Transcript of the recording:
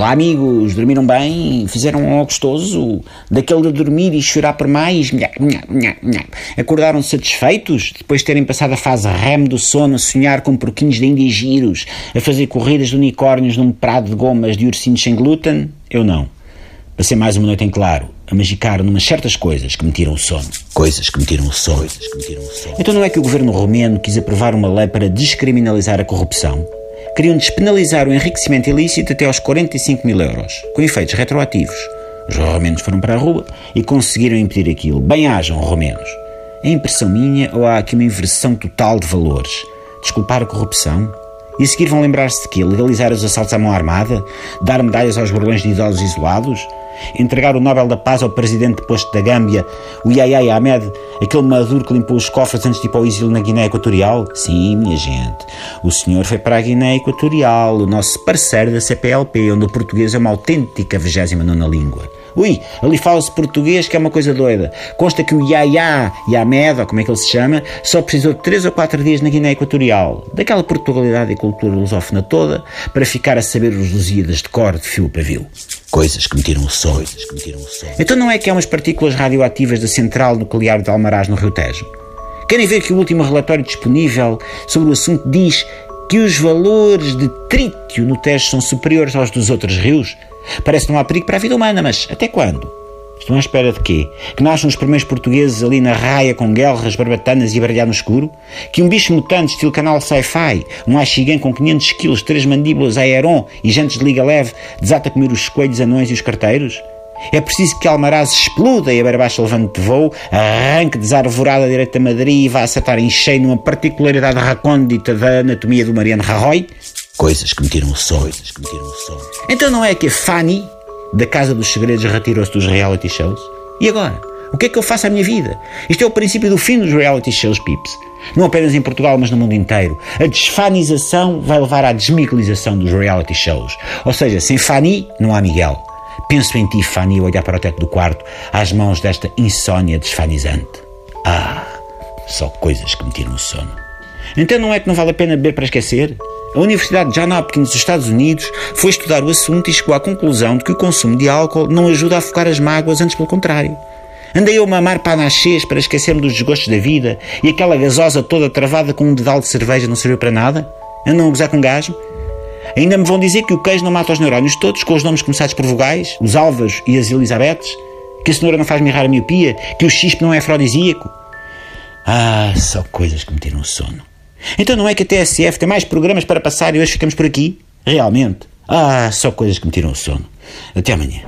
Olá amigos, dormiram bem? Fizeram um gostoso? Daquele de dormir e chorar por mais? Acordaram satisfeitos depois de terem passado a fase REM do sono a sonhar com porquinhos de Índia giros, a fazer corridas de unicórnios num prado de gomas de ursinhos sem glúten? Eu não. Passei mais uma noite em claro, a magicar numas certas coisas que me tiram o sono. Coisas que me tiram o sono. Coisas que me tiram o sono. Então não é que o governo romeno quis aprovar uma lei para descriminalizar a corrupção? Queriam despenalizar o enriquecimento ilícito até aos 45 mil euros, com efeitos retroativos. Os romenos foram para a rua e conseguiram impedir aquilo. Bem hajam, romenos. É impressão minha ou há aqui uma inversão total de valores? Desculpar a corrupção? E a seguir vão lembrar-se de quê? Legalizar os assaltos à mão armada? Dar medalhas aos gordões de idosos isolados? Entregar o Nobel da Paz ao presidente posto da Gâmbia, o Yahya Ahmed, aquele maduro que limpou os cofres antes de ir para o exílio na Guiné Equatorial? Sim, minha gente. O senhor foi para a Guiné Equatorial, o nosso parceiro da CPLP, onde o português é uma autêntica 29 língua. Ui, ali fala-se português que é uma coisa doida. Consta que o Yaya Yamed, ou como é que ele se chama, só precisou de 3 ou 4 dias na Guiné Equatorial, daquela Portugalidade e cultura lusófona toda, para ficar a saber os Lusíadas de cor de fio para fio. Coisas que me tiram o sono. Então não é que há umas partículas radioativas da central nuclear de Almaraz no Rio Tejo? Querem ver que o último relatório disponível sobre o assunto diz que os valores de trítio no Tejo são superiores aos dos outros rios? Parece que não há perigo para a vida humana, mas até quando? Estão à espera de quê? Que nasçam os primeiros portugueses ali na raia com guerras barbatanas e a brilhar no escuro? Que um bicho mutante estilo canal sci-fi, um axigan com 500 quilos, três mandíbulas aeron e jantes de liga leve, desata a comer os coelhos anões e os carteiros? É preciso que Almaraz exploda e a barbacha levante de voo, arranque desarvorada direita a Madrid e vá acertar em cheio numa particularidade recôndita da anatomia do Mariano Rajoy? Coisas que me tiram o sono. Então não é que a Fanny, da Casa dos Segredos, retirou-se dos reality shows? E agora? O que é que eu faço à minha vida? Isto é o princípio do fim dos reality shows, pips. Não apenas em Portugal, mas no mundo inteiro. A desfanização vai levar à desmiguelização dos reality shows. Ou seja, sem Fanny, não há Miguel. Penso em ti, Fanny, olhar para o teto do quarto, às mãos desta insônia desfanizante. Ah, só coisas que me tiram o sono. Então não é que não vale a pena beber para esquecer? A Universidade de John Hopkins dos Estados Unidos foi estudar o assunto e chegou à conclusão de que o consumo de álcool não ajuda a afogar as mágoas, antes pelo contrário. Andei eu a mamar panachês para esquecer-me dos desgostos da vida e aquela gasosa toda travada com um dedal de cerveja não serviu para nada? Andam a gozar com gajo? Ainda me vão dizer que o queijo não mata os neurónios todos, com os nomes começados por vogais, os alvas e as Elisabetes? Que a cenoura não faz mirrar a miopia? Que o chispe não é afrodisíaco? Ah, só coisas que me tiram o sono. Então não é que a TSF tem mais programas para passar e hoje ficamos por aqui? Realmente? Ah, só coisas que me tiram o sono. Até amanhã.